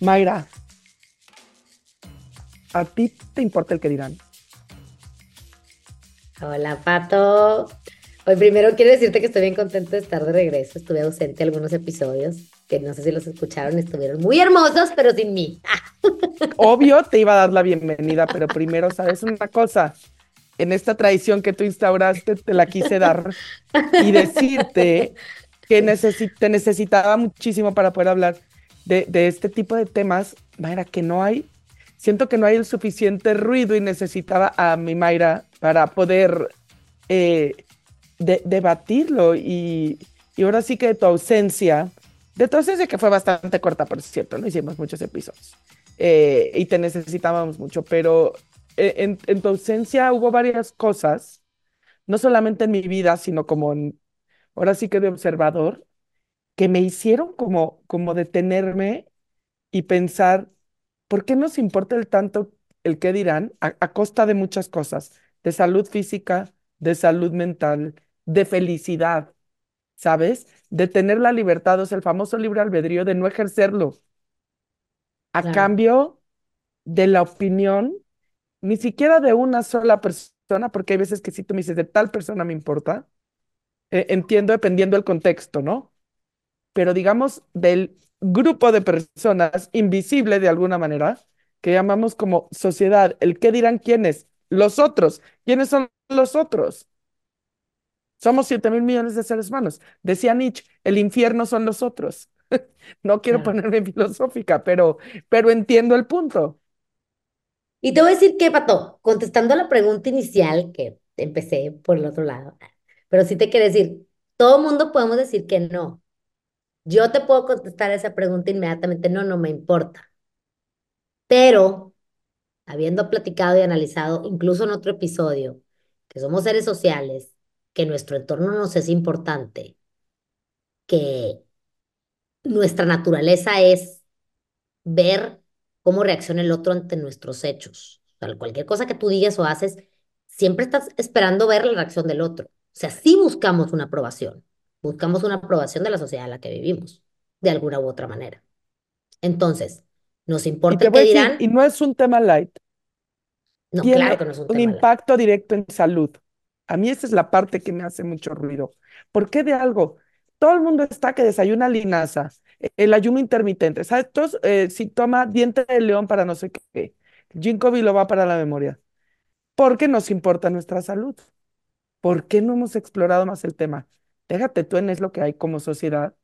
Mayra, ¿a ti te importa el que dirán? Hola, Pato. Hoy primero quiero decirte que estoy bien contenta de estar de regreso. Estuve ausente algunos episodios que no sé si los escucharon, estuvieron muy hermosos, pero sin mí. Obvio te iba a dar la bienvenida, pero primero, ¿sabes una cosa? En esta tradición que tú instauraste, te la quise dar y decirte que te necesitaba muchísimo para poder hablar de, este tipo de temas. Mayra, que no hay, siento que no hay el suficiente ruido y necesitaba a mi Mayra para poder eh, debatirlo. Y, y, ahora sí que de tu ausencia, de tu ausencia que fue bastante corta, por cierto, no hicimos muchos episodios eh, y te necesitábamos mucho, pero eh, en, tu ausencia hubo varias cosas, no solamente en mi vida, sino como ahora sí que de observador, que me hicieron como, como detenerme y pensar, ¿por qué nos importa el tanto el qué dirán a, costa de muchas cosas? De salud física, de salud mental, de felicidad, ¿sabes? De tener la libertad, o sea, el famoso libre albedrío, de no ejercerlo. A cambio de la opinión, ni siquiera de una sola persona, porque hay veces que si tú me dices, de tal persona me importa, eh, entiendo dependiendo del contexto, ¿no? Pero digamos del grupo de personas invisible de alguna manera, que llamamos como sociedad, el qué dirán quiénes, los otros, ¿quiénes son los otros? Somos 7 mil millones de seres humanos. Decía Nietzsche, el infierno son los otros. no quiero ponerme filosófica, pero, pero entiendo el punto. Y te voy a decir que, Pato, contestando a la pregunta inicial que empecé por el otro lado, pero sí te quiero decir, todo mundo podemos decir que no. Yo te puedo contestar esa pregunta inmediatamente, no, no me importa. Pero, habiendo platicado y analizado, incluso en otro episodio, que somos seres sociales, que nuestro entorno nos es importante, que nuestra naturaleza es ver cómo reacciona el otro ante nuestros hechos. O sea, cualquier cosa que tú digas o haces, siempre estás esperando ver la reacción del otro. O sea, sí buscamos una aprobación, buscamos una aprobación de la sociedad en la que vivimos, de alguna u otra manera. Entonces, nos importa y qué dirán. y no es un tema light. No, claro que no es un, un impacto directo en salud. A mí esa es la parte que me hace mucho ruido. ¿Por qué de algo? Todo el mundo está que desayuna linaza, el ayuno intermitente, ¿sabes? Eh, si toma diente de león para no sé qué, ginkgo biloba para la memoria. ¿Por qué nos importa nuestra salud. ¿Por qué no hemos explorado más el tema? Déjate tú en es lo que hay como sociedad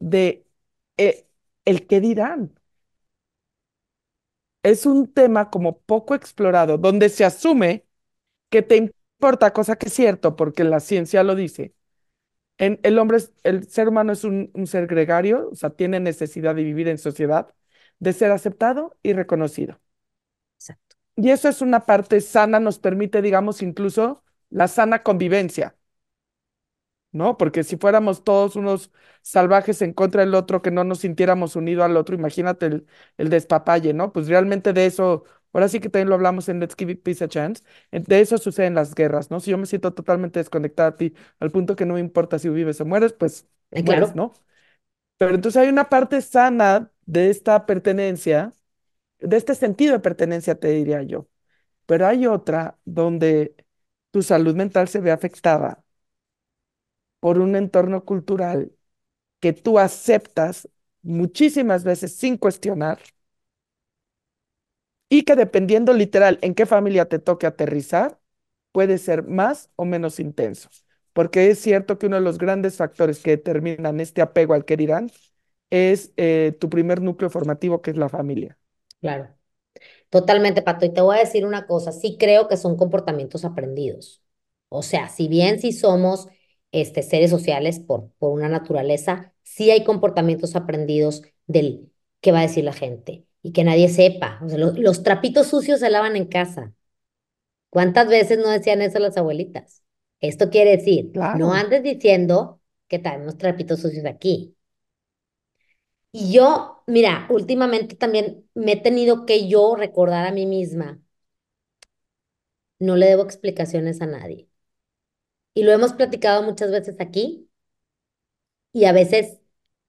de eh, el qué dirán. Es un tema como poco explorado, donde se asume que te importa, cosa que es cierto, porque la ciencia lo dice. En, el hombre, el ser humano es un, un ser gregario, o sea, tiene necesidad de vivir en sociedad, de ser aceptado y reconocido. Exacto. Y eso es una parte sana, nos permite, digamos, incluso la sana convivencia, ¿no? Porque si fuéramos todos unos salvajes en contra del otro, que no nos sintiéramos unidos al otro, imagínate el, el despapalle, ¿no? Pues realmente de eso, ahora sí que también lo hablamos en Let's Give It Peace a Chance, de eso suceden las guerras, ¿no? Si yo me siento totalmente desconectada a ti, al punto que no me importa si vives o mueres, pues eh, mueres, ¿no? Pero entonces hay una parte sana de esta pertenencia, de este sentido de pertenencia, te diría yo. Pero hay otra donde tu salud mental se ve afectada por un entorno cultural que tú aceptas muchísimas veces sin cuestionar y que dependiendo literal en qué familia te toque aterrizar, puede ser más o menos intenso. Porque es cierto que uno de los grandes factores que determinan este apego al que dirán es eh, tu primer núcleo formativo, que es la familia. Claro. Totalmente, Pato. Y te voy a decir una cosa, sí creo que son comportamientos aprendidos. O sea, si bien sí somos este, seres sociales por, por una naturaleza, sí hay comportamientos aprendidos del qué va a decir la gente y que nadie sepa. O sea, los trapitos sucios se lavan en casa. ¿Cuántas veces no decían eso las abuelitas? Esto quiere decir, no andes diciendo que tenemos trapitos sucios aquí. Y yo, mira, últimamente también me he tenido que yo recordar a mí misma, no le debo explicaciones a nadie. Y lo hemos platicado muchas veces aquí y a veces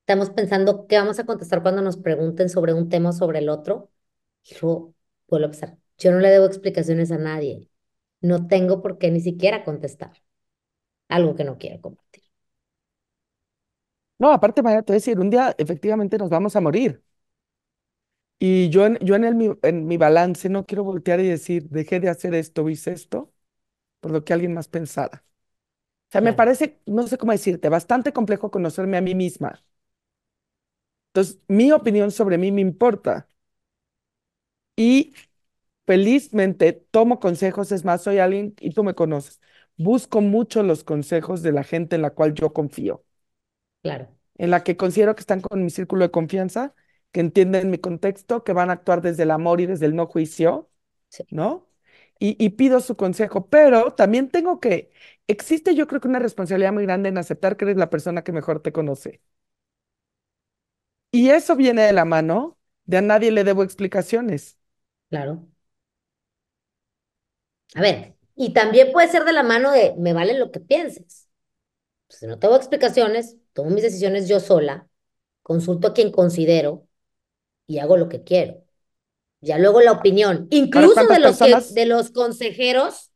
estamos pensando qué vamos a contestar cuando nos pregunten sobre un tema o sobre el otro. Y luego vuelvo a pensar, yo no le debo explicaciones a nadie. No tengo por qué ni siquiera contestar algo que no quiero compartir. No, aparte, María, te voy a decir, un día efectivamente nos vamos a morir. Y yo en, yo en, el, en mi balance no quiero voltear y decir, dejé de hacer esto, hice esto, por lo que alguien más pensara. O sea, me parece, no sé cómo decirte, bastante complejo conocerme a mí misma. Entonces, mi opinión sobre mí me importa. Y felizmente tomo consejos, es más, soy alguien, y tú me conoces, busco mucho los consejos de la gente en la cual yo confío, claro. en la que considero que están con mi círculo de confianza, que entienden mi contexto, que van a actuar desde el amor y desde el no juicio, Sí, ¿no? Y, y pido su consejo, pero también tengo que, existe yo creo que una responsabilidad muy grande en aceptar que eres la persona que mejor te conoce. Y eso viene de la mano de a nadie le debo explicaciones. claro. A ver, y también puede ser de la mano de me vale lo que pienses. Pues, si no tengo explicaciones, tomo mis decisiones yo sola, consulto a quien considero y hago lo que quiero. Ya luego la opinión, incluso de los que, de los consejeros,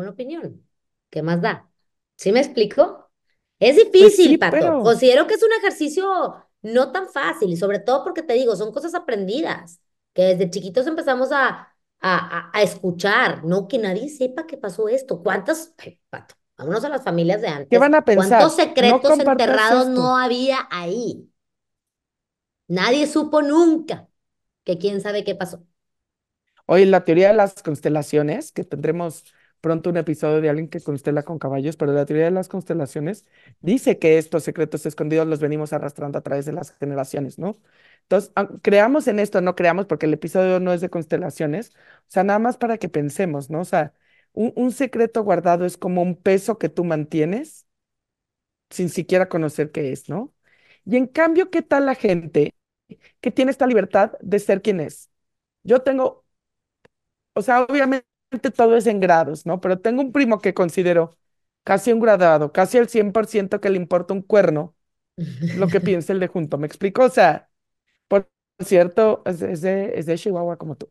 una opinión. ¿Qué más da? ¿Sí me explico? Es pues difícil, sí, Pato. pero Considero que es un ejercicio no tan fácil y sobre todo porque te digo, son cosas aprendidas, que desde chiquitos empezamos a, a, a, escuchar, no que nadie sepa que pasó esto. ¿Cuántas, ay, Pato, vámonos a las familias de ¿qué antes, van a cuántos pensar? No secretos enterrados esto. no había ahí? Nadie supo nunca que quién sabe qué pasó. Hoy la teoría de las constelaciones, que tendremos pronto un episodio de alguien que constela con caballos, pero la teoría de las constelaciones dice que estos secretos escondidos los venimos arrastrando a través de las generaciones, ¿no? Entonces, aun- creamos en esto, no creamos porque el episodio no es de constelaciones, o sea, nada más para que pensemos, ¿no? O sea, un, un secreto guardado es como un peso que tú mantienes sin siquiera conocer qué es, ¿no? Y en cambio, ¿qué tal la gente que tiene esta libertad de ser quien es? Yo tengo o sea, obviamente todo es en grados, ¿no? Pero tengo un primo que considero casi un graduado, casi el 100% que le importa un cuerno lo que piensa el de junto. ¿Me explico? O sea, por cierto, es, es de, es de Chihuahua como tú.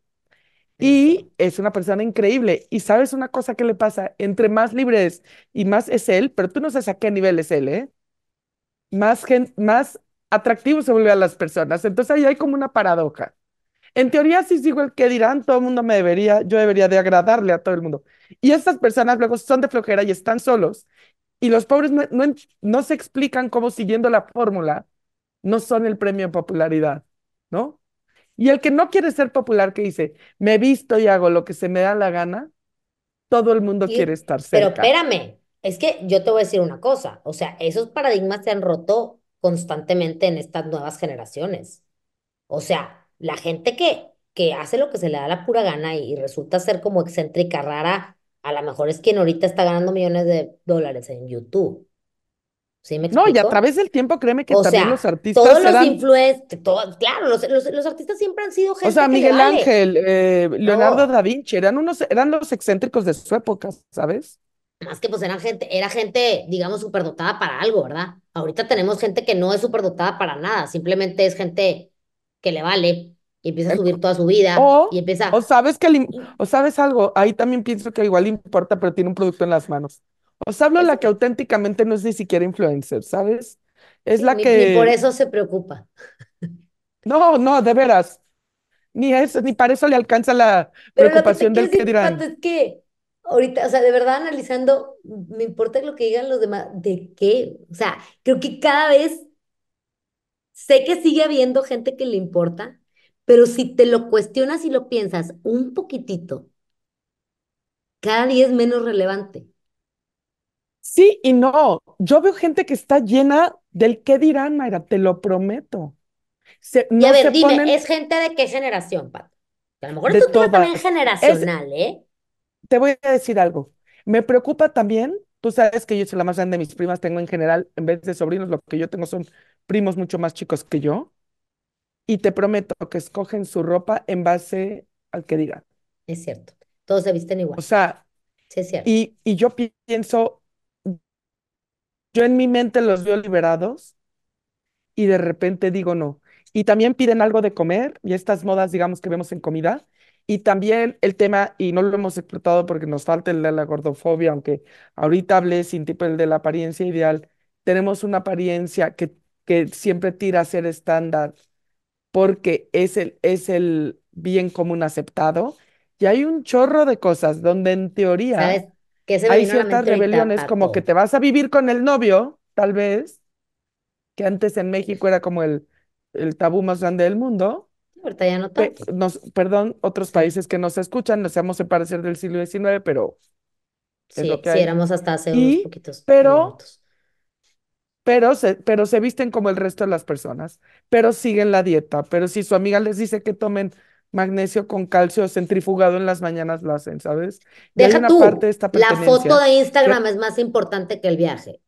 Y es una persona increíble. Y sabes una cosa que le pasa, entre más libre es y más es él, pero tú no sabes a qué nivel es él, ¿eh? Más, gen- más atractivo se vuelve a las personas. Entonces ahí hay como una paradoja. En teoría, si sigo el que dirán, todo el mundo me debería, yo debería de agradarle a todo el mundo. Y estas personas luego son de flojera y están solos. Y los pobres no, no, no se explican cómo siguiendo la fórmula no son el premio de popularidad, ¿no? Y el que no quiere ser popular, que dice, me visto y hago lo que se me da la gana, todo el mundo quiere Sí, estar pero cerca. espérame, es que yo te voy a decir una cosa, o sea, esos paradigmas se han roto constantemente en estas nuevas generaciones. O sea, la gente que, que hace lo que se le da la pura gana y, y resulta ser como excéntrica, rara, a lo mejor es quien ahorita está ganando millones de dólares en YouTube. ¿Sí me No, y a través del tiempo, créeme que O también los sea, todos artistas los influencers, todos, claro, los, los, los artistas siempre han sido o sea, gente que le Miguel vale. Ángel, eh, Leonardo No. da Vinci, eran unos, eran los excéntricos de su época, ¿sabes? Más que pues eran gente, era gente, digamos, superdotada para algo, ¿verdad? Ahorita tenemos gente que no es superdotada para nada, simplemente es gente que le vale y empieza a subir toda su vida y O, o empieza, sabes que, y o sabes algo, ahí también pienso que igual importa, pero tiene un producto en las manos. O sea, hablo eso la que auténticamente no es ni siquiera influencer, ¿sabes? Es la ni, ni por que, eso se preocupa. no, no, de veras, ni eso, ni para eso le alcanza la Pero lo que te preocupación del que dirán. es que ahorita, o sea, de verdad analizando, me importa lo que digan los demás, ¿de qué? O sea, creo que cada vez sé que sigue habiendo gente que le importa, pero si te lo cuestionas y lo piensas un poquitito, cada día es menos relevante. Sí y no. Yo veo gente que está llena del qué dirán, Mayra, te lo prometo. Se, Y a no ver, se dime, ponen ¿es gente de qué generación, Pato? A lo mejor es un tema también. Es, generacional, ¿eh? te voy a decir algo. Me preocupa también, tú sabes que yo soy la más grande de mis primas, tengo en general, en vez de sobrinos, lo que yo tengo son primos mucho más chicos que yo, y te prometo que escogen su ropa en base al que digan. Es cierto. Todos se visten O igual. sea, Sí, es cierto. y, y yo pi- pienso, yo en mi mente los veo liberados y de repente digo no. Y también piden algo de comer y estas modas, digamos, que vemos en comida. Y también el tema, y no lo hemos explotado porque nos falta el de la gordofobia, aunque ahorita hablé sin tipo el de la apariencia ideal, tenemos una apariencia que, que siempre tira a ser estándar porque es el, es el bien común aceptado. Y hay un chorro de cosas donde en teoría ¿Sabes qué se me hay ciertas ahorita, rebeliones como que te vas a vivir con el novio, tal vez, que antes en México era como el, el tabú más grande del mundo. Ahorita ya no Pe- tanto. nos, perdón, otros países que nos escuchan, nos hemos parecer del siglo XIX, pero es lo sí, que sí, hay. éramos hasta hace unos poquitos pero, minutos. Pero se, pero se visten como el resto de las personas, pero siguen la dieta, pero si su amiga les dice que tomen magnesio con calcio centrifugado en las mañanas, lo hacen, ¿sabes? Y hay Deja una parte de esta la foto de Instagram que, es más importante que el viaje,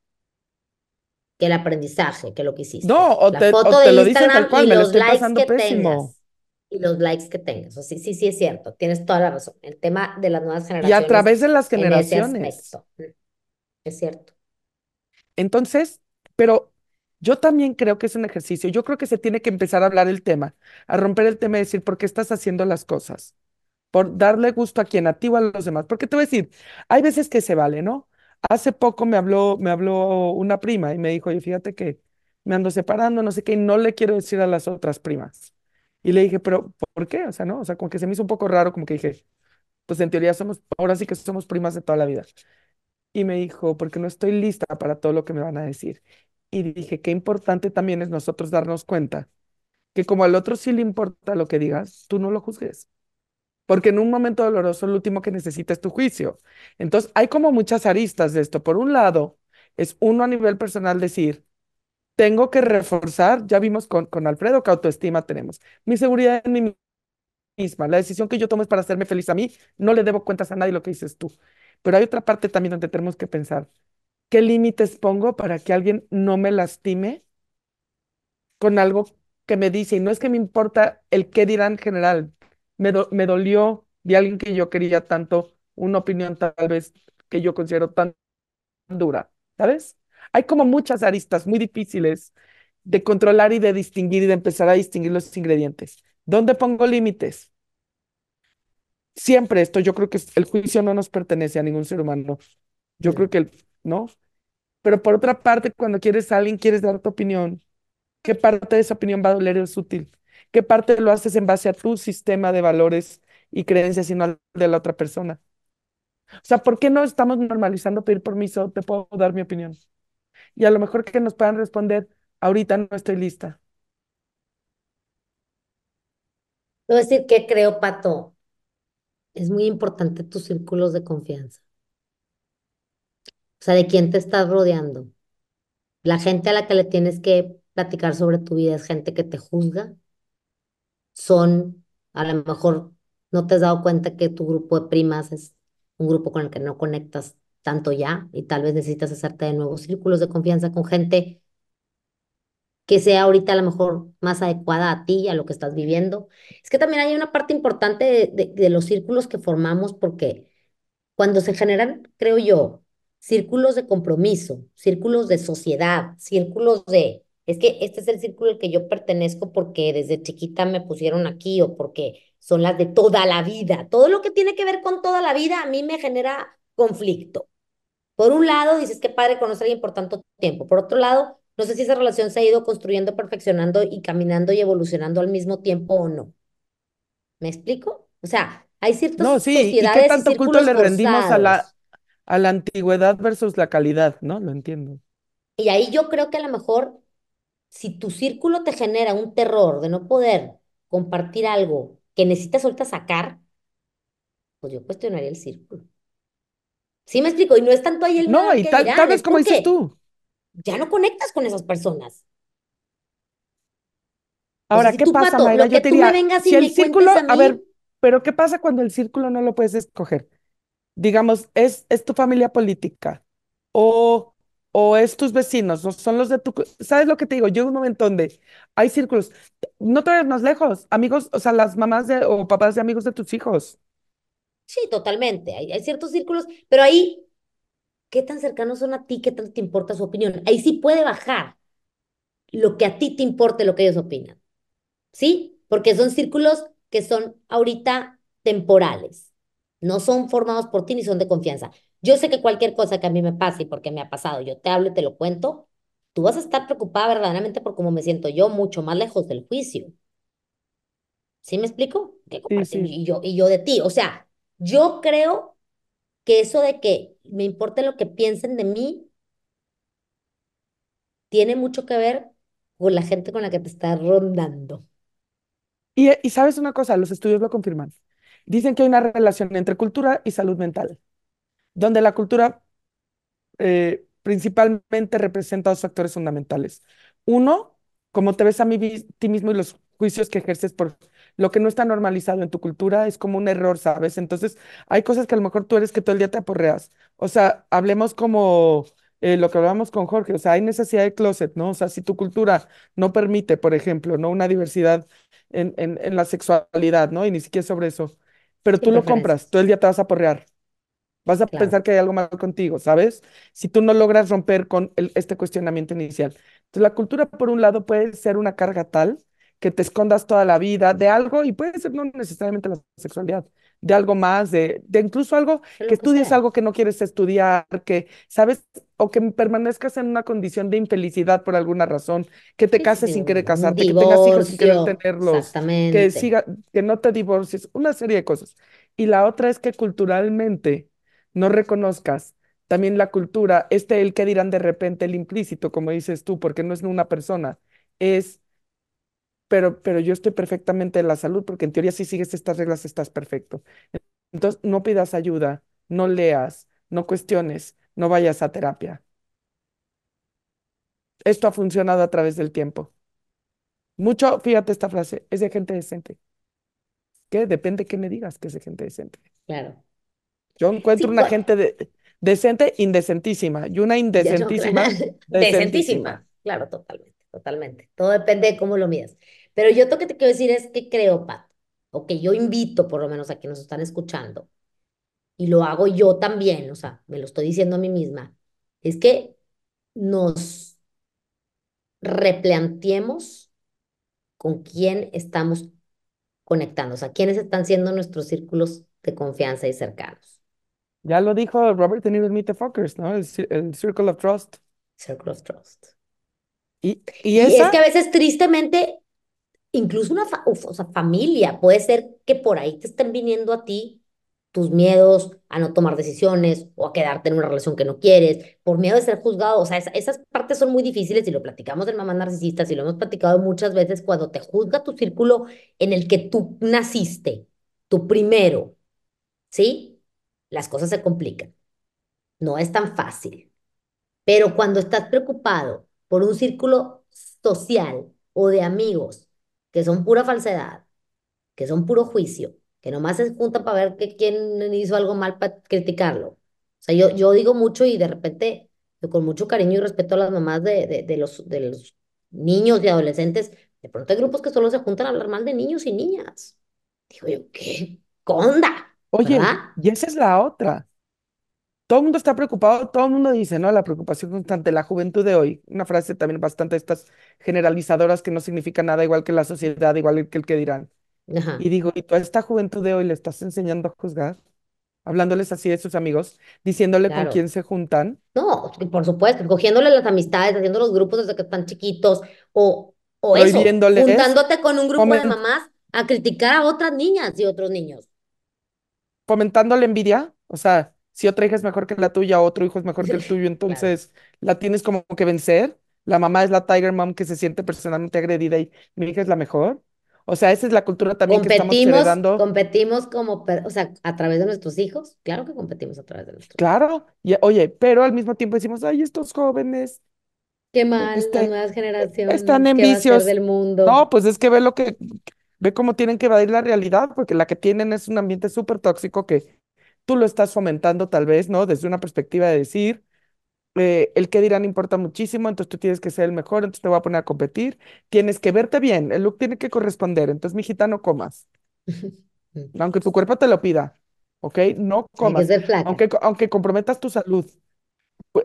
que el aprendizaje, que lo que hiciste. no, o La te, foto o de te lo dicen tal Instagram cual, y me lo los estoy likes que pésimo. tengas. Y los likes que tengas. O sí, sí, sí es cierto. Tienes toda la razón. El tema de las nuevas Y a generaciones través de las en ese generaciones. aspecto. Mm, Es cierto. Entonces, pero yo también creo que es un ejercicio. Yo creo que se tiene que empezar a hablar el tema, a romper el tema y decir, ¿por qué estás haciendo las cosas? Por darle gusto a quien, a ti o a los demás. Porque te voy a decir, hay veces que se vale, ¿no? Hace poco me habló, me habló una prima y me dijo, oye, fíjate que me ando separando, no sé qué, y no le quiero decir a las otras primas. Y le dije, pero ¿por qué? O sea, ¿no? O sea, como que se me hizo un poco raro, como que dije, pues en teoría somos, ahora sí que somos primas de toda la vida. Y me dijo, porque no estoy lista para todo lo que me van a decir. Y dije, qué importante también es nosotros darnos cuenta que como al otro sí le importa lo que digas, tú no lo juzgues. Porque en un momento doloroso, lo último que necesita es tu juicio. Entonces, hay como muchas aristas de esto. Por un lado, es uno a nivel personal decir, tengo que reforzar, ya vimos con, con Alfredo que autoestima tenemos, mi seguridad en mí misma, la decisión que yo tomo es para hacerme feliz a mí, no le debo cuentas a nadie lo que dices tú. Pero hay otra parte también donde tenemos que pensar, ¿qué límites pongo para que alguien no me lastime con algo que me dice? Y no es que me importa el qué dirán en general, me, do- me dolió de alguien que yo quería tanto, una opinión tal vez que yo considero tan dura, ¿sabes? Hay como muchas aristas muy difíciles de controlar y de distinguir y de empezar a distinguir los ingredientes. ¿Dónde pongo límites? Siempre esto, yo creo que el juicio no nos pertenece a ningún ser humano. Yo creo que, el- ¿no? Pero por otra parte, cuando quieres a alguien, quieres dar tu opinión, ¿qué parte de esa opinión va a doler es útil? ¿Qué parte lo haces en base a tu sistema de valores y creencias y no al de la otra persona? O sea, ¿por qué no estamos normalizando pedir permiso? Te puedo dar mi opinión. Y a lo mejor que nos puedan responder, ahorita no estoy lista. Te voy a decir que creo, Pato, es muy importante tus círculos de confianza. Sea, de quién te estás rodeando. La gente a la que le tienes que platicar sobre tu vida es gente que te juzga. Son, a lo mejor no te has dado cuenta que tu grupo de primas es un grupo con el que no conectas tanto ya y tal vez necesitas hacerte de nuevos círculos de confianza con gente que sea ahorita a lo mejor más adecuada a ti y a lo que estás viviendo. Es que también hay una parte importante de, de- de los círculos que formamos porque cuando se generan, creo yo, círculos de compromiso, círculos de sociedad, círculos de, es que este es el círculo al que yo pertenezco porque desde chiquita me pusieron aquí o porque son las de toda la vida. Todo lo que tiene que ver con toda la vida a mí me genera conflicto. Por un lado, dices que padre conocer a alguien por tanto tiempo. Por otro lado, no sé si esa relación se ha ido construyendo, perfeccionando y caminando y evolucionando al mismo tiempo o no. ¿Me explico? O sea, hay No, ciertas sí, ¿y qué sociedades y tanto culto le rendimos a la. A la antigüedad versus la calidad? ¿No? Lo entiendo. Y ahí yo creo que a lo mejor, si tu círculo te genera un terror de no poder compartir algo que necesitas ahorita sacar, pues yo cuestionaría el círculo. ¿Sí me explico? Y no es tanto ahí el No, y que tal, vez es como dices tú. ya no conectas con esas personas. Ahora, ¿qué tú, pasa, Pato, Mayra? Yo te diría, si el círculo, a a ver, pero ¿qué pasa cuando el círculo no lo puedes escoger? Digamos, es, es tu familia política o, o es tus vecinos, o son los de tu... ¿Sabes lo que te digo? Llega un momento donde hay círculos, no más lejos, amigos, o sea, las mamás de, o papás de amigos de tus hijos. sí, totalmente. Hay, hay ciertos círculos, pero ahí ¿qué tan cercanos son a ti? ¿Qué tanto te importa su opinión? Ahí sí puede bajar lo que a ti te importe lo que ellos opinan. ¿Sí? Porque son círculos que son ahorita temporales. No son formados por ti ni son de confianza. Yo sé que cualquier cosa que a mí me pase y porque me ha pasado, yo te hablo y te lo cuento, tú vas a estar preocupada verdaderamente por cómo me siento yo, mucho más lejos del juicio. ¿Sí me explico? Sí, sí. y yo, y yo de ti. O sea, yo creo que eso de que me importe lo que piensen de mí tiene mucho que ver con la gente con la que te estás rondando. Y, y sabes una cosa, los estudios lo confirman. Dicen que hay una relación entre cultura y salud mental, donde la cultura eh, principalmente representa dos factores fundamentales. Uno, cómo te ves a mí, ti mismo y los juicios que ejerces por lo que no está normalizado en tu cultura es como un error, ¿sabes? Entonces, hay cosas que a lo mejor tú eres que todo el día te aporreas. O sea, hablemos como eh, lo que hablábamos con Jorge, o sea, hay necesidad de closet, ¿no? O sea, si tu cultura no permite, por ejemplo, ¿no? Una diversidad en, en la sexualidad, ¿no? Y ni siquiera sobre eso, pero tú lo compras, todo el día te vas a aporrear. Vas a Claro, pensar que hay algo mal contigo, ¿sabes? Si tú no logras romper con el- este cuestionamiento inicial. Entonces, la cultura, por un lado, puede ser una carga tal que te escondas toda la vida de algo, y puede ser no necesariamente la sexualidad, de algo más, de, de incluso algo que que estudies sea. algo que no quieres estudiar, que, ¿sabes? O que permanezcas en una condición de infelicidad por alguna razón, que te cases sí, sin querer casarte, que tengas hijos sin querer tenerlos, que siga, que no te divorcies, una serie de cosas. Y la otra es que culturalmente no reconozcas también la cultura, este el que dirán de repente, el implícito, como dices tú, porque no es una persona, es, pero, pero yo estoy perfectamente en la salud, porque en teoría si sigues estas reglas estás perfecto. Entonces, no pidas ayuda, no leas, no cuestiones, no vayas a terapia. Esto ha funcionado a través del tiempo. Mucho, fíjate esta frase, es de gente decente. ¿Qué? Depende qué me digas que es de gente decente. Claro. Yo encuentro Sí, una gente de- decente, indecentísima, y una indecentísima, decentísima. decentísima. Claro, totalmente, totalmente. Todo depende de cómo lo midas. Pero yo lo que te quiero decir es que creo, Pat, o que yo invito por lo menos a quienes nos están escuchando, y lo hago yo también, o sea, me lo estoy diciendo a mí misma, es que nos replanteemos con quién estamos conectando, o sea, quiénes están siendo nuestros círculos de confianza y cercanos. Ya lo dijo Robert De Niro en Meet the Fockers, ¿no? El, el Circle of Trust. Circle of Trust. Y, y Y es que a veces tristemente, incluso una fa- o sea, familia, puede ser que por ahí te estén viniendo a ti tus miedos a no tomar decisiones o a quedarte en una relación que no quieres, por miedo de ser juzgado. O sea, esa- esas partes son muy difíciles y lo platicamos en Mamás Narcisistas y lo hemos platicado muchas veces cuando te juzga tu círculo en el que tú naciste, tu primero, ¿sí? Las cosas se complican. No es tan fácil. Pero cuando estás preocupado por un círculo social o de amigos que son pura falsedad, que son puro juicio, que nomás se juntan para ver que quién hizo algo mal para criticarlo. O sea, yo, yo digo mucho y de repente, yo con mucho cariño y respeto a las mamás de, de, de los, de los niños y adolescentes, de pronto hay grupos que solo se juntan a hablar mal de niños y niñas. Digo yo, ¿qué onda? oye, ¿Verdad? y esa es la otra. Todo el mundo está preocupado, todo el mundo dice, ¿no? La preocupación constante, la juventud de hoy. Una frase también bastante estas generalizadoras que no significa nada igual que la sociedad, igual que el que dirán. Ajá, Y digo, ¿y toda esta juventud de hoy le estás enseñando a juzgar? Hablándoles así de sus amigos, diciéndole con quién se juntan, No, por supuesto, cogiéndole las amistades, haciendo los grupos desde que están chiquitos, o, o eso, juntándote con un grupo de mamás a criticar a otras niñas y otros niños. fomentando la envidia. O sea, si otra hija es mejor que la tuya, otro hijo es mejor que el tuyo, Claro. entonces la tienes como que vencer. La mamá es la Tiger Mom que se siente personalmente agredida y mi hija es la mejor. O sea, esa es la cultura también que estamos heredando. competimos como, o sea, a través de nuestros hijos. Claro que competimos a través de nuestros hijos. Claro, y, oye, pero al mismo tiempo decimos, ay, estos jóvenes, Qué mal, las este, nuevas están generaciones, en ¿qué va a ser vicios. del mundo? No, pues es que ve lo que, ve cómo tienen que evadir la realidad, porque la que tienen es un ambiente súper tóxico que tú lo estás fomentando tal vez, ¿no? Desde una perspectiva de decir, eh, el qué dirán importa muchísimo, entonces tú tienes que ser el mejor, entonces te voy a poner a competir, tienes que verte bien, el look tiene que corresponder, entonces, mijita, no comas, aunque tu cuerpo te lo pida, ¿ok? No que comas, aunque, aunque comprometas tu salud.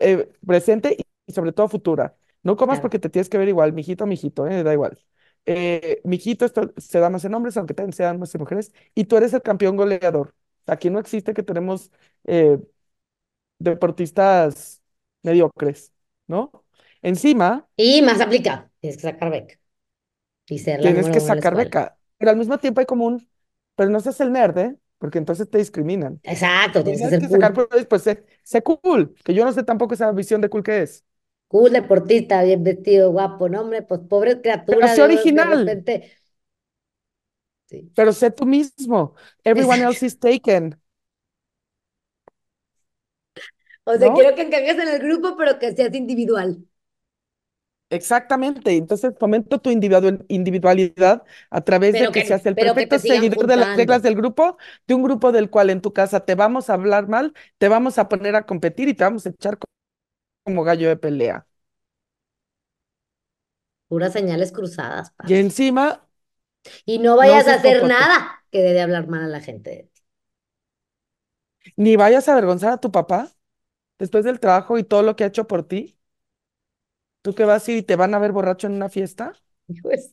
eh, presente y sobre todo futura. No comas Claro. porque te tienes que ver igual, mijito, mijito, eh, da igual. Eh, mijito, esto se da más en hombres, aunque también se dan más en mujeres, y tú eres el campeón goleador. Aquí no existe que tenemos eh, deportistas mediocres, ¿no? Encima, Y más aplicado. Tienes que sacar beca y ser la tienes que sacar beca, pero al mismo tiempo hay como un, pero no seas el nerd, ¿eh? Porque entonces te discriminan. Exacto, tienes que Tienes ser que sacar, cool. pues, pues sé, sé cool, que yo no sé tampoco esa visión de cool que es. Cool, deportista, bien vestido, guapo, no, hombre, pues pobre Pero criatura sé de, de original, repente. Sí. pero sé tú mismo. Everyone else is taken, O sea, ¿no? quiero que encajes en el grupo, pero que seas individual. Exactamente. Entonces fomento tu individual- individualidad a través de que seas el perfecto seguidor de las reglas del grupo, de un grupo del cual en tu casa te vamos a hablar mal, te vamos a poner a competir y te vamos a echar co- como gallo de pelea. Puras señales cruzadas, Y encima, Y no no vayas a hacer nada que dé de hablar mal a la gente de ti. ni vayas a avergonzar a tu papá después del trabajo y todo lo que ha hecho por ti. ¿Tú qué vas a ir y te van a ver borracho en una fiesta? Pues,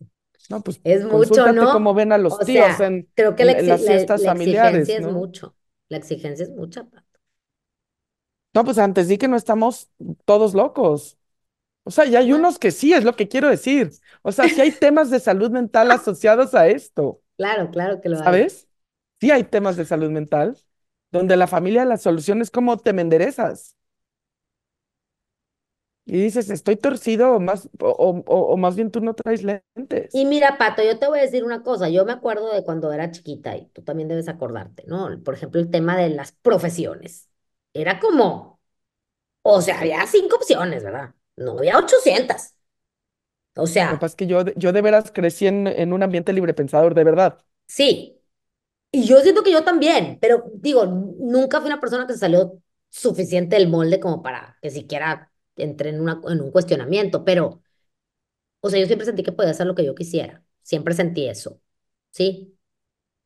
No, pues es mucho, consúltate cómo ¿no? ven a los O tíos sea, en, creo que la, en, las la, fiestas la exigencia familiares, es ¿no? mucho. La exigencia es mucha, Pato. No, pues antes di que no estamos todos locos. O sea, y hay unos que sí, es lo que quiero decir. O sea, sí hay temas de salud mental asociados a esto, claro, claro que lo hay. ¿sabes? Sí hay temas de salud mental donde la familia, la solución es cómo te enderezas. Y dices, estoy torcido o más, o, o- o- o más bien tú no traes Y lentes. mira, Pato, yo te voy a decir una cosa. Yo me acuerdo de cuando era chiquita y tú también debes acordarte, ¿no? Por ejemplo, el tema de las profesiones. Era como, o sea, había cinco opciones, ¿verdad? No había 800. O Lo que sea, pasa es que yo, de- yo de veras crecí en, en un ambiente librepensador, de verdad. sí. Y yo siento que yo también, pero digo, nunca fui una persona que se salió suficiente del molde como para que siquiera entré en, una, en un cuestionamiento, pero, o sea, yo siempre sentí que podía hacer lo que yo quisiera. Siempre sentí eso, ¿sí?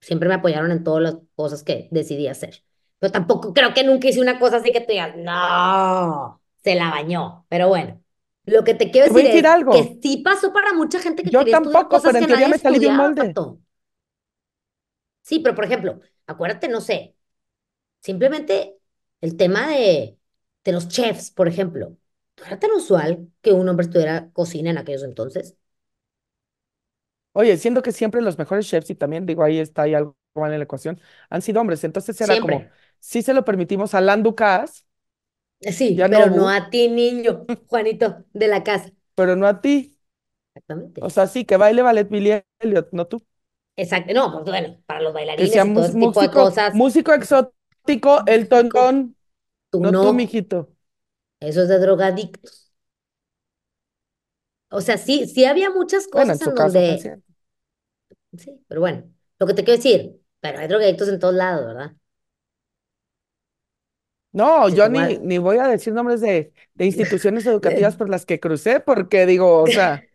Siempre me apoyaron en todas las cosas que decidí hacer. Pero tampoco creo que nunca hice una cosa así que tú digas, no, se la bañó. Pero bueno, lo que te quiero Te decir decir es algo. que sí pasó para mucha gente que Yo quería estudiar tampoco, cosas pero en que teoría nadie me salí de un molde. Pato. Sí, pero por ejemplo, acuérdate, no sé, simplemente el tema de, de los chefs, por ejemplo. No era tan usual que un hombre estudiara cocina en aquellos entonces. Oye, siendo que siempre los mejores chefs, y también digo, ahí está, hay algo mal en la ecuación, han sido hombres. Entonces era como, Siempre. sí se lo permitimos a Lan Ducas Sí, y a pero no a ti, niño, Juanito, de la casa. pero no a ti. Exactamente. O sea, sí, que baile ballet Billy Elliot, no tú. Exacto. No, pues bueno, para los Que bailarines sea y todo ese tipo de cosas, músico exótico, Nico, John, tú no tú, no. mijito. Eso es de drogadictos. O sea, sí, sí había muchas Bueno, en cosas su en caso fue donde, cierto. sí, pero bueno, lo que te quiero decir, pero hay drogadictos en todos lados, ¿verdad? No, yo ni, ni voy a decir nombres de, de instituciones educativas de- por las que crucé, porque digo, o sea,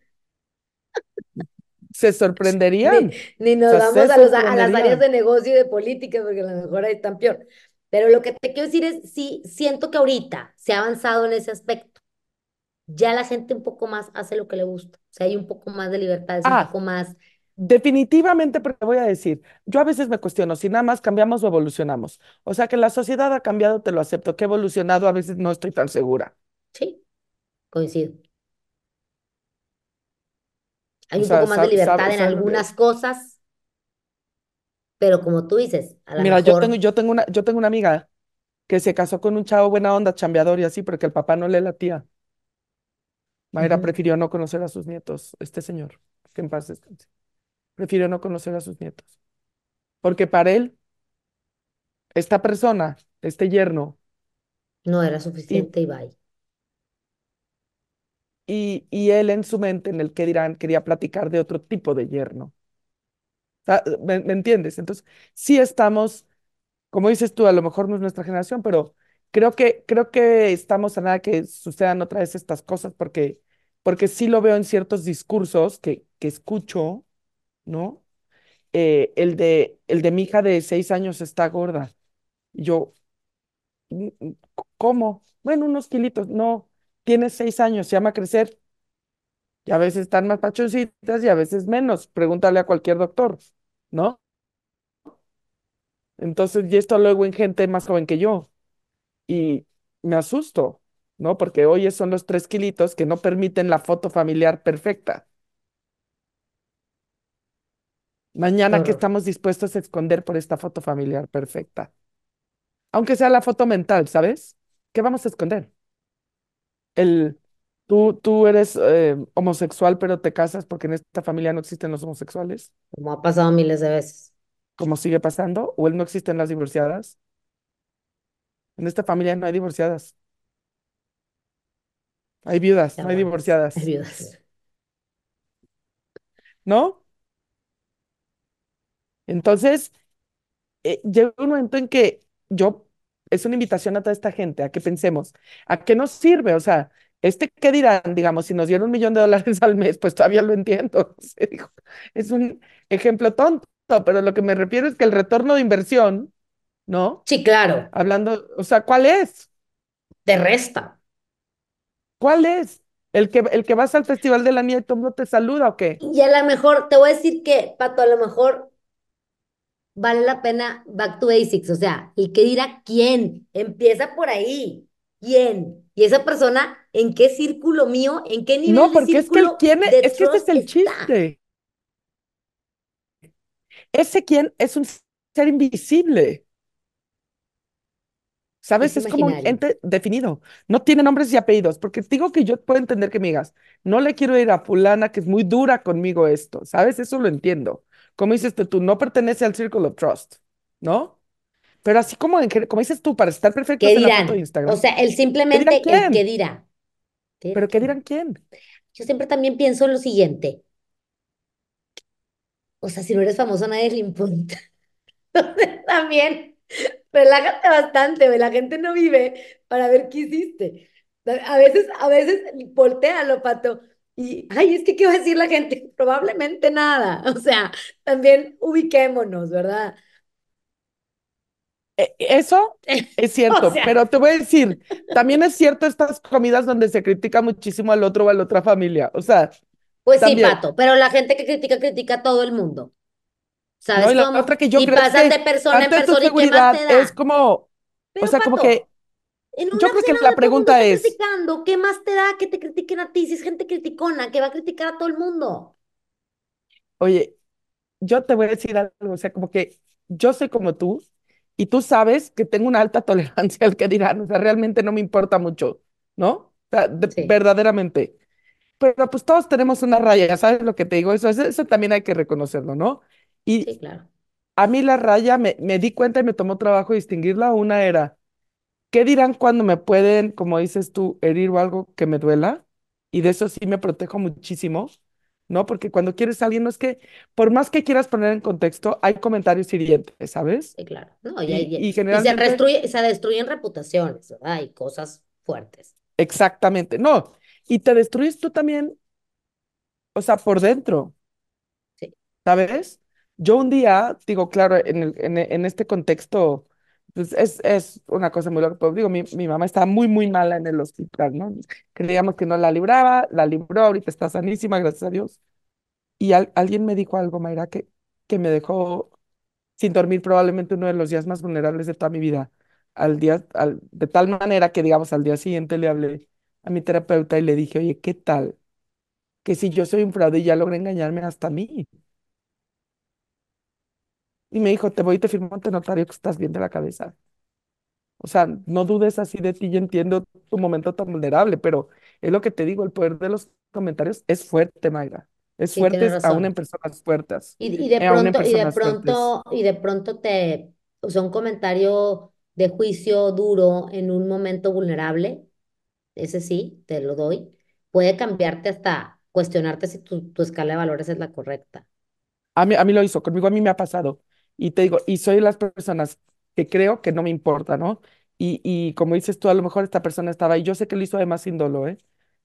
se sorprenderían. ni nos sea, vamos a, los, a las áreas de negocio y de política, porque a lo mejor ahí están peor. Pero lo que te quiero decir es, sí, siento que ahorita se ha avanzado en ese aspecto. Ya la gente un poco más hace lo que le gusta. O sea, hay un poco más de libertad, es un Ah, poco más... definitivamente, pero te voy a decir, yo a veces me cuestiono si nada más cambiamos o evolucionamos. O sea, que la sociedad ha cambiado, te lo acepto, que ha evolucionado, a veces no estoy tan segura. Sí, coincido. Hay O un poco más de libertad en algunas cosas, pero como tú dices, a lo mira, yo tengo, yo tengo una, yo tengo una amiga que se casó con un chavo buena onda, chambeador y así, porque el papá no le latía. Mayra Ujú, prefirió no conocer a sus nietos, este señor, que en paz descanse. Prefirió no conocer a sus nietos. Porque para él, esta persona, este yerno, No era suficiente y bye. y, y él en su mente, en el que dirán, quería platicar de otro tipo de yerno. ¿me, me entiendes? Entonces, sí estamos, como dices tú, a lo mejor no es nuestra generación, pero creo que, creo que estamos a nada que sucedan otra vez estas cosas, porque, porque sí lo veo en ciertos discursos que, que escucho, ¿no? Eh, el de, el de mi hija de seis años está gorda. Yo, "Mm, mm, ¿cómo? Bueno, unos kilitos. No, tienes seis años, se llama crecer. Y a veces están más pachoncitas y a veces menos. Pregúntale a cualquier doctor, ¿no? Entonces, y esto luego en gente más joven que yo. Y me asusto, ¿no? Porque hoy son los tres kilitos que no permiten la foto familiar perfecta. Mañana, ¿qué horror. estamos dispuestos a esconder por esta foto familiar perfecta? Aunque sea la foto mental, ¿sabes? ¿Qué vamos a esconder? El, tú, tú eres eh, homosexual, pero te casas porque en esta familia no existen los homosexuales, Como ha pasado miles de veces. como sigue pasando, o él no existen las divorciadas. En esta familia no hay divorciadas, hay viudas, no hay divorciadas, viudas. ¿no? Entonces, eh, llega un momento en que yo, es una invitación a toda esta gente a que pensemos, ¿a qué nos sirve? O sea, este, ¿qué dirán? Digamos, si nos dieron un millón de dólares al mes, pues todavía lo entiendo. Es un ejemplo tonto, pero lo que me refiero es que el retorno de inversión, ¿no? Sí, claro, Hablando, o sea, ¿cuál es? te resta. ¿Cuál es? ¿El que, el que vas al Festival de la Niña y todo el mundo te saluda o qué? Y a lo mejor, te voy a decir que, Pato, a lo mejor vale la pena back to basics, o sea, el que dirá quién, empieza por ahí, quién, y esa persona, ¿en qué círculo mío, en qué No, nivel de porque es que tiene, de es que este es el está? chiste. Ese quién es un ser invisible. Es ¿Sabes? Es como un ente definido. No tiene nombres y apellidos, porque digo que yo puedo entender que me digas, no le quiero ir a fulana que es muy dura conmigo esto, ¿sabes? Eso lo entiendo. Como dices tú, no pertenece al Circle of Trust, ¿no? Pero así como, en como dices tú, para estar ¿Qué perfectos en la foto de dirán? O Instagram, sea, el ¿qué dirán simplemente el qué dirá. ¿Qué dirá ¿Pero qué dirán quién? Yo siempre también pienso en lo siguiente, o sea, si no eres famoso, a nadie le importa. Entonces, también. Relájate bastante, güey. La gente no vive para ver qué hiciste. A veces, a veces, voltealo, pato. Y, ay, es que, ¿qué va a decir la gente? Probablemente nada. O sea, también ubiquémonos, ¿verdad? E- Eso es O cierto, sea, pero te voy a decir, también es cierto estas comidas donde se critica muchísimo al otro o a la otra familia. O sea, pues sí, pato, pero la gente que critica, critica a todo el mundo. ¿no? ¿Sabes Y la cómo? otra que yo Y creo pasan que de persona en tu persona y ¿qué más te es como, o sea, como que en una yo creo que la pregunta es, criticando, ¿qué más te da que te critiquen a ti si es gente criticona que va a criticar a todo el mundo? oye, yo te voy a decir algo, o sea, como que yo soy como tú y tú sabes que tengo una alta tolerancia al que dirán, o sea, realmente no me importa mucho, ¿no? O sea, de- Sí, verdaderamente. Pero pues todos tenemos una raya, ¿sabes lo que te digo? Eso, eso, eso también hay que reconocerlo, ¿no? Y sí, claro. a mí la raya me, me di cuenta y me tomó trabajo distinguirla. Una era, ¿qué dirán cuando me pueden, como dices tú, herir o algo que me duela? Y de eso sí me protejo muchísimo, ¿no? Porque cuando quieres a alguien, no es que, por más que quieras poner en contexto, hay comentarios hirientes, ¿sabes? Sí, claro. No, y, Y, y y- y se generalmente, destruye, se destruyen reputaciones, ¿verdad? Y cosas fuertes. exactamente, no. Y te destruyes tú también, o sea, por dentro. Sí, ¿Sabes? Yo un día, digo, claro, en, el- en, en este contexto, es, es una cosa muy loca, pero digo, mi, mi mamá estaba muy, muy mala en el hospital, ¿no? Creíamos que no la libraba, la libró, ahorita está sanísima, gracias a Dios. Y al- alguien me dijo algo, Mayra, que, que me dejó sin dormir probablemente uno de los días más vulnerables de toda mi vida. Al día, al, de tal manera que, digamos, al día siguiente le hablé a mi terapeuta y le dije, oye, ¿qué tal? Que si yo soy un fraude y ya logré engañarme hasta mí. Y me dijo, te voy y te firmo ante notario que estás bien de la cabeza. O sea, no dudes así de ti, yo entiendo tu momento tan vulnerable, pero es lo que te digo, el poder de los comentarios es fuerte, Mayra. Es sí, fuerte aún en personas fuertes, Y, y de aún en pronto, y de personas fuertes. pronto, y de pronto te, o sea, un comentario de juicio duro en un momento vulnerable, ese sí, te lo doy, puede cambiarte hasta cuestionarte si tu, tu escala de valores es la correcta. A mí, a mí lo hizo, conmigo a mí me ha pasado. Y te digo, y soy de las personas que creo que no me importa, ¿no? Y, y como dices tú, a lo mejor esta persona estaba ahí, yo sé que lo hizo además sin dolo, ¿eh?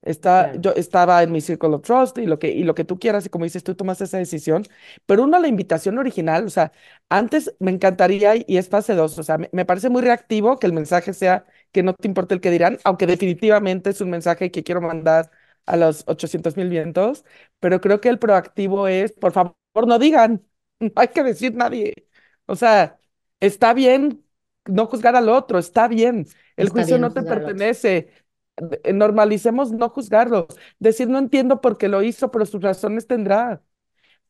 Está, Claro, yo estaba en mi Circle of Trust y lo que, y lo que tú quieras, y como dices, tú tomas esa decisión, pero uno, la invitación original, o sea, antes me encantaría, y es fase dos, o sea, me, me parece muy reactivo que el mensaje sea que no te importa el que dirán, aunque definitivamente es un mensaje que quiero mandar a los 800 mil vientos, pero creo que el proactivo es, por favor, no digan, no hay que decir nadie. O sea, está bien no juzgar al otro, está bien, el está juicio bien no te pertenece eh, normalicemos no juzgarlos, decir no entiendo por qué lo hizo, pero sus razones tendrá.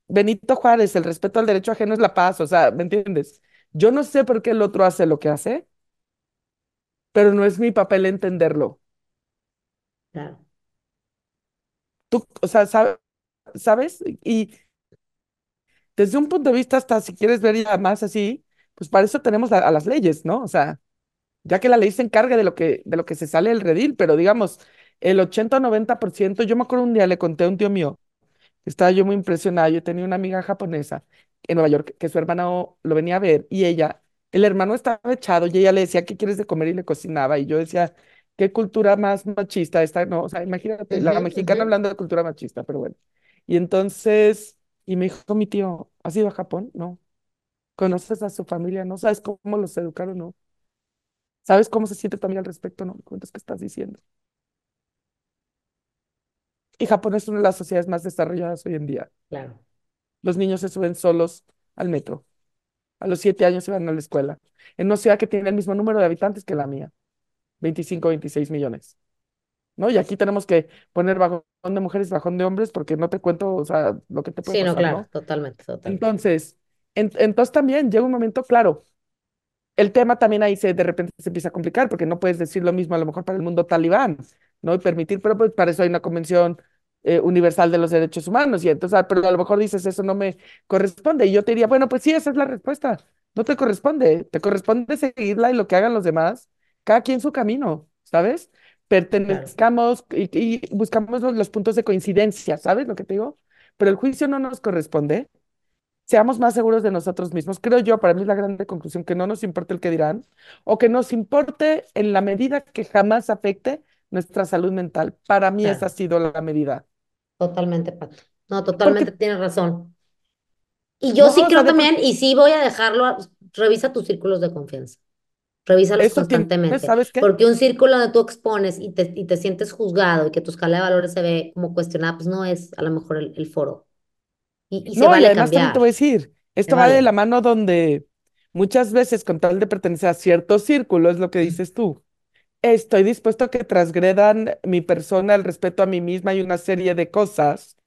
Benito Juárez, el respeto al derecho ajeno es la paz, o sea, ¿me entiendes? Yo no sé por qué el otro hace lo que hace, pero no es mi papel entenderlo. Claro, Tú, o sea, sab- ¿sabes? Y desde un punto de vista, hasta si quieres ver ya más así, pues para eso tenemos la- a las leyes, ¿no? O sea, ya que la ley se encargue de lo que, de lo que se sale del redil, pero digamos, el 80 o 90%, yo me acuerdo un día le conté a un tío mío, Estaba yo muy impresionada. Yo tenía una amiga japonesa en Nueva York que su hermano lo venía a ver y ella, el hermano estaba echado y ella le decía, ¿qué quieres de comer? Y le cocinaba. Y yo decía, ¿qué cultura más machista esta? No, o sea, imagínate, la mexicana hablando de cultura machista, pero bueno. Y entonces, y me dijo mi tío, ¿has ido a Japón? No. ¿Conoces a su familia? ¿No sabes cómo los educaron? No. ¿Sabes cómo se siente también al respecto? No. ¿Cuánto es que estás diciendo? Y Japón es una de las sociedades más desarrolladas hoy en día. Claro, Los niños se suben solos al metro. A los siete años se van a la escuela. En una ciudad que tiene el mismo número de habitantes que la mía, 25, 26 millones. ¿No? Y aquí tenemos que poner vagón de mujeres, vagón de hombres, porque no te cuento, o sea, lo que te puede sí, no, claro, ¿no? totalmente, totalmente. Entonces, en- entonces también llega un momento, claro, el tema también ahí se de repente se empieza a complicar porque no puedes decir lo mismo a lo mejor para el mundo talibán, ¿no? Y permitir, pero pues para eso hay una convención eh, universal de los derechos humanos y entonces, ah, pero a lo mejor dices eso no me corresponde y yo te diría, bueno, pues sí, esa es la respuesta, no te corresponde, te corresponde seguirla y lo que hagan los demás, cada quien su camino, ¿sabes? Claro. Pertenezcamos y, y buscamos los, los puntos de coincidencia, ¿sabes lo que te digo? Pero el juicio no nos corresponde seamos más seguros de nosotros mismos. Creo yo, para mí es la grande conclusión, que no nos importe el que dirán, o que nos importe en la medida que jamás afecte nuestra salud mental. Para mí esa ha sido la medida. totalmente, Pato. No, Porque, totalmente tienes razón. Y yo no, sí creo también, y sí voy a dejarlo, a- revisa tus círculos de confianza, revísalos eso constantemente, ¿sabes qué? porque un círculo donde tú expones y te, y te sientes juzgado y que tu escala de valores se ve como cuestionada, pues no es a lo mejor el, el foro. Y, y se No, y vale además también te voy a decir, esto va de la vale. mano donde muchas veces, con tal de pertenecer a cierto círculo, es lo que dices tú. Estoy dispuesto a que transgredan mi persona, el respeto a mí misma y una serie de cosas,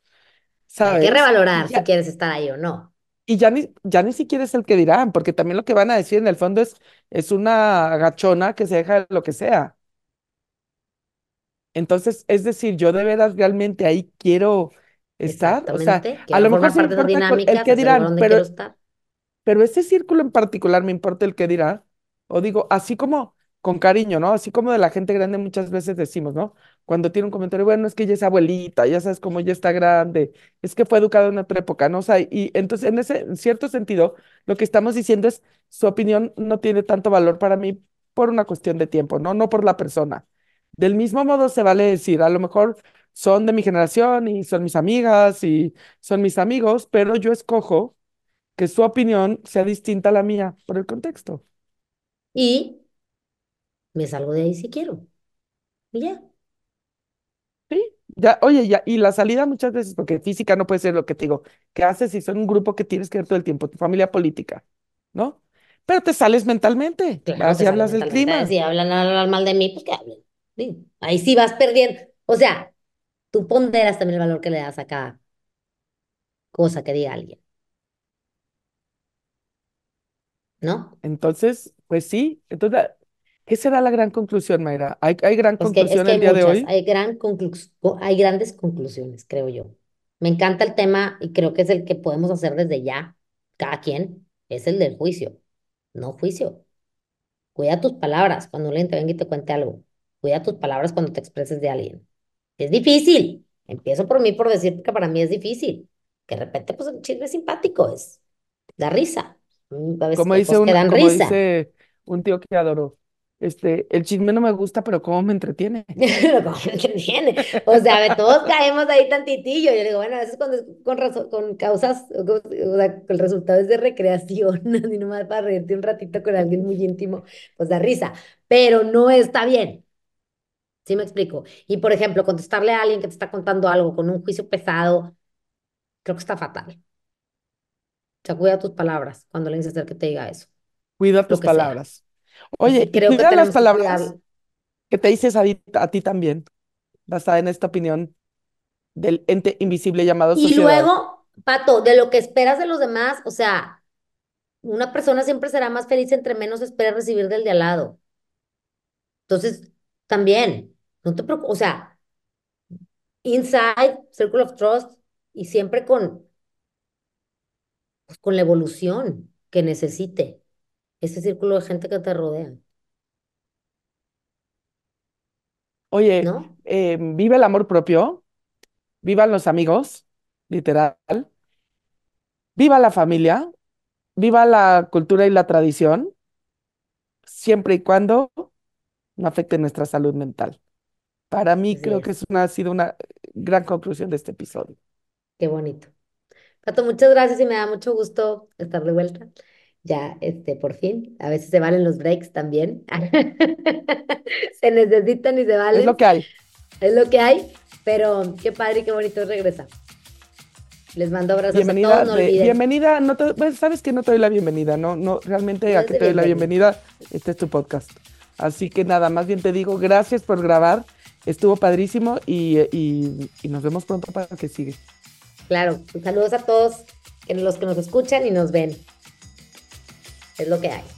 Hay que ¿sabes? Y revalorar si quieres estar ahí o no. Y ya ni, ya ni siquiera es el que dirán, porque también lo que van a decir en el fondo es, es una agachona que se deja de lo que sea. Entonces, es decir, yo de veras realmente ahí quiero estar. O sea, a lo mejor sí me importa el dinámica, te que hace lugar dirán, pero pero ese círculo en particular me importa el que dirá, o digo, así como con cariño, ¿no? Así como de la gente grande muchas veces decimos, ¿no? Cuando tiene un comentario, bueno, es que ella es abuelita, ya sabes cómo ella está grande, es que fue educada en otra época, ¿no? O sea, y entonces en ese cierto sentido, lo que estamos diciendo es, su opinión no tiene tanto valor para mí por una cuestión de tiempo, ¿no? No por la persona. Del mismo modo se vale decir, a lo mejor son de mi generación y son mis amigas y son mis amigos, pero yo escojo que su opinión sea distinta a la mía por el contexto. Y me salgo de ahí si quiero. Y ya. Sí, ya, oye, ya, y la salida muchas veces, porque física no puede ser lo que te digo, ¿qué haces si son un grupo que tienes que ver todo el tiempo, tu familia política, ¿no? Pero te sales mentalmente, Claro, sales hablas del clima. Si hablan, hablan mal de mí, pues que hablen. Sí. Ahí sí vas perdiendo. O sea, tú ponderas también el valor que le das a cada cosa que diga alguien, ¿no? Entonces, pues sí, entonces, ¿qué será la gran conclusión, Mayra? ¿Hay, hay gran Es que, es conclusión que hay el día de muchas, hoy? hay, gran hay grandes conclusiones, creo yo. Me encanta el tema y creo que es el que podemos hacer desde ya, cada quien, es el del juicio, no juicio. Cuida tus palabras cuando alguien te venga y te cuente algo. Cuida tus palabras cuando te expreses de alguien. Es difícil. Empiezo por mí por decir que para mí es difícil. Que de repente, pues el chisme es simpático, es, da risa. Mm, A veces Como hay dice un, como risa. dice un tío que adoro. Este, el chisme no me gusta, pero cómo me entretiene. ¿Cómo me entretiene? O sea, todos caemos ahí tantitillo. Yo digo, bueno, a veces cuando es con, razón, con causas, o sea, el resultado es de recreación, así nomás para reírte un ratito con alguien muy íntimo, pues da risa. Pero no está bien. ¿Sí me explico? Y por ejemplo, contestarle a alguien que te está contando algo con un juicio pesado, creo que está fatal. O sea, cuida tus palabras cuando le dices que te diga eso. Cuida tus palabras. Oye, creo las palabras que, te dices a, a, ti también, basada en esta opinión del ente invisible llamado y sociedad. Y luego, Pato, de lo que esperas de los demás, o sea, una persona siempre será más feliz entre menos espera recibir del de al lado. Entonces, también, no te preocupes, o sea, inside, circle of trust, y siempre con, pues, con la evolución que necesite ese círculo de gente que te rodea. Oye, eh, vive el amor propio, vivan los amigos, literal, viva la familia, viva la cultura y la tradición, siempre y cuando no afecte nuestra salud mental. Para mí creo que es una, ha sido una gran conclusión de este episodio. Qué bonito. Pato, muchas gracias y me da mucho gusto estar de vuelta. Ya, este, por fin, a veces se valen los breaks también. se necesitan y se valen. Es lo que hay. Es lo que hay, pero qué padre y qué bonito regresar. Les mando abrazos bienvenida a todos, no Bienvenida, no te, pues, sabes que no te doy la bienvenida, no, no, realmente a que te doy la bienvenida, este es tu podcast. Así que nada, más bien te digo gracias por grabar, estuvo padrísimo y, y, y nos vemos pronto para que sigue. Claro, saludos a todos los que nos escuchan y nos ven. Es lo que hay.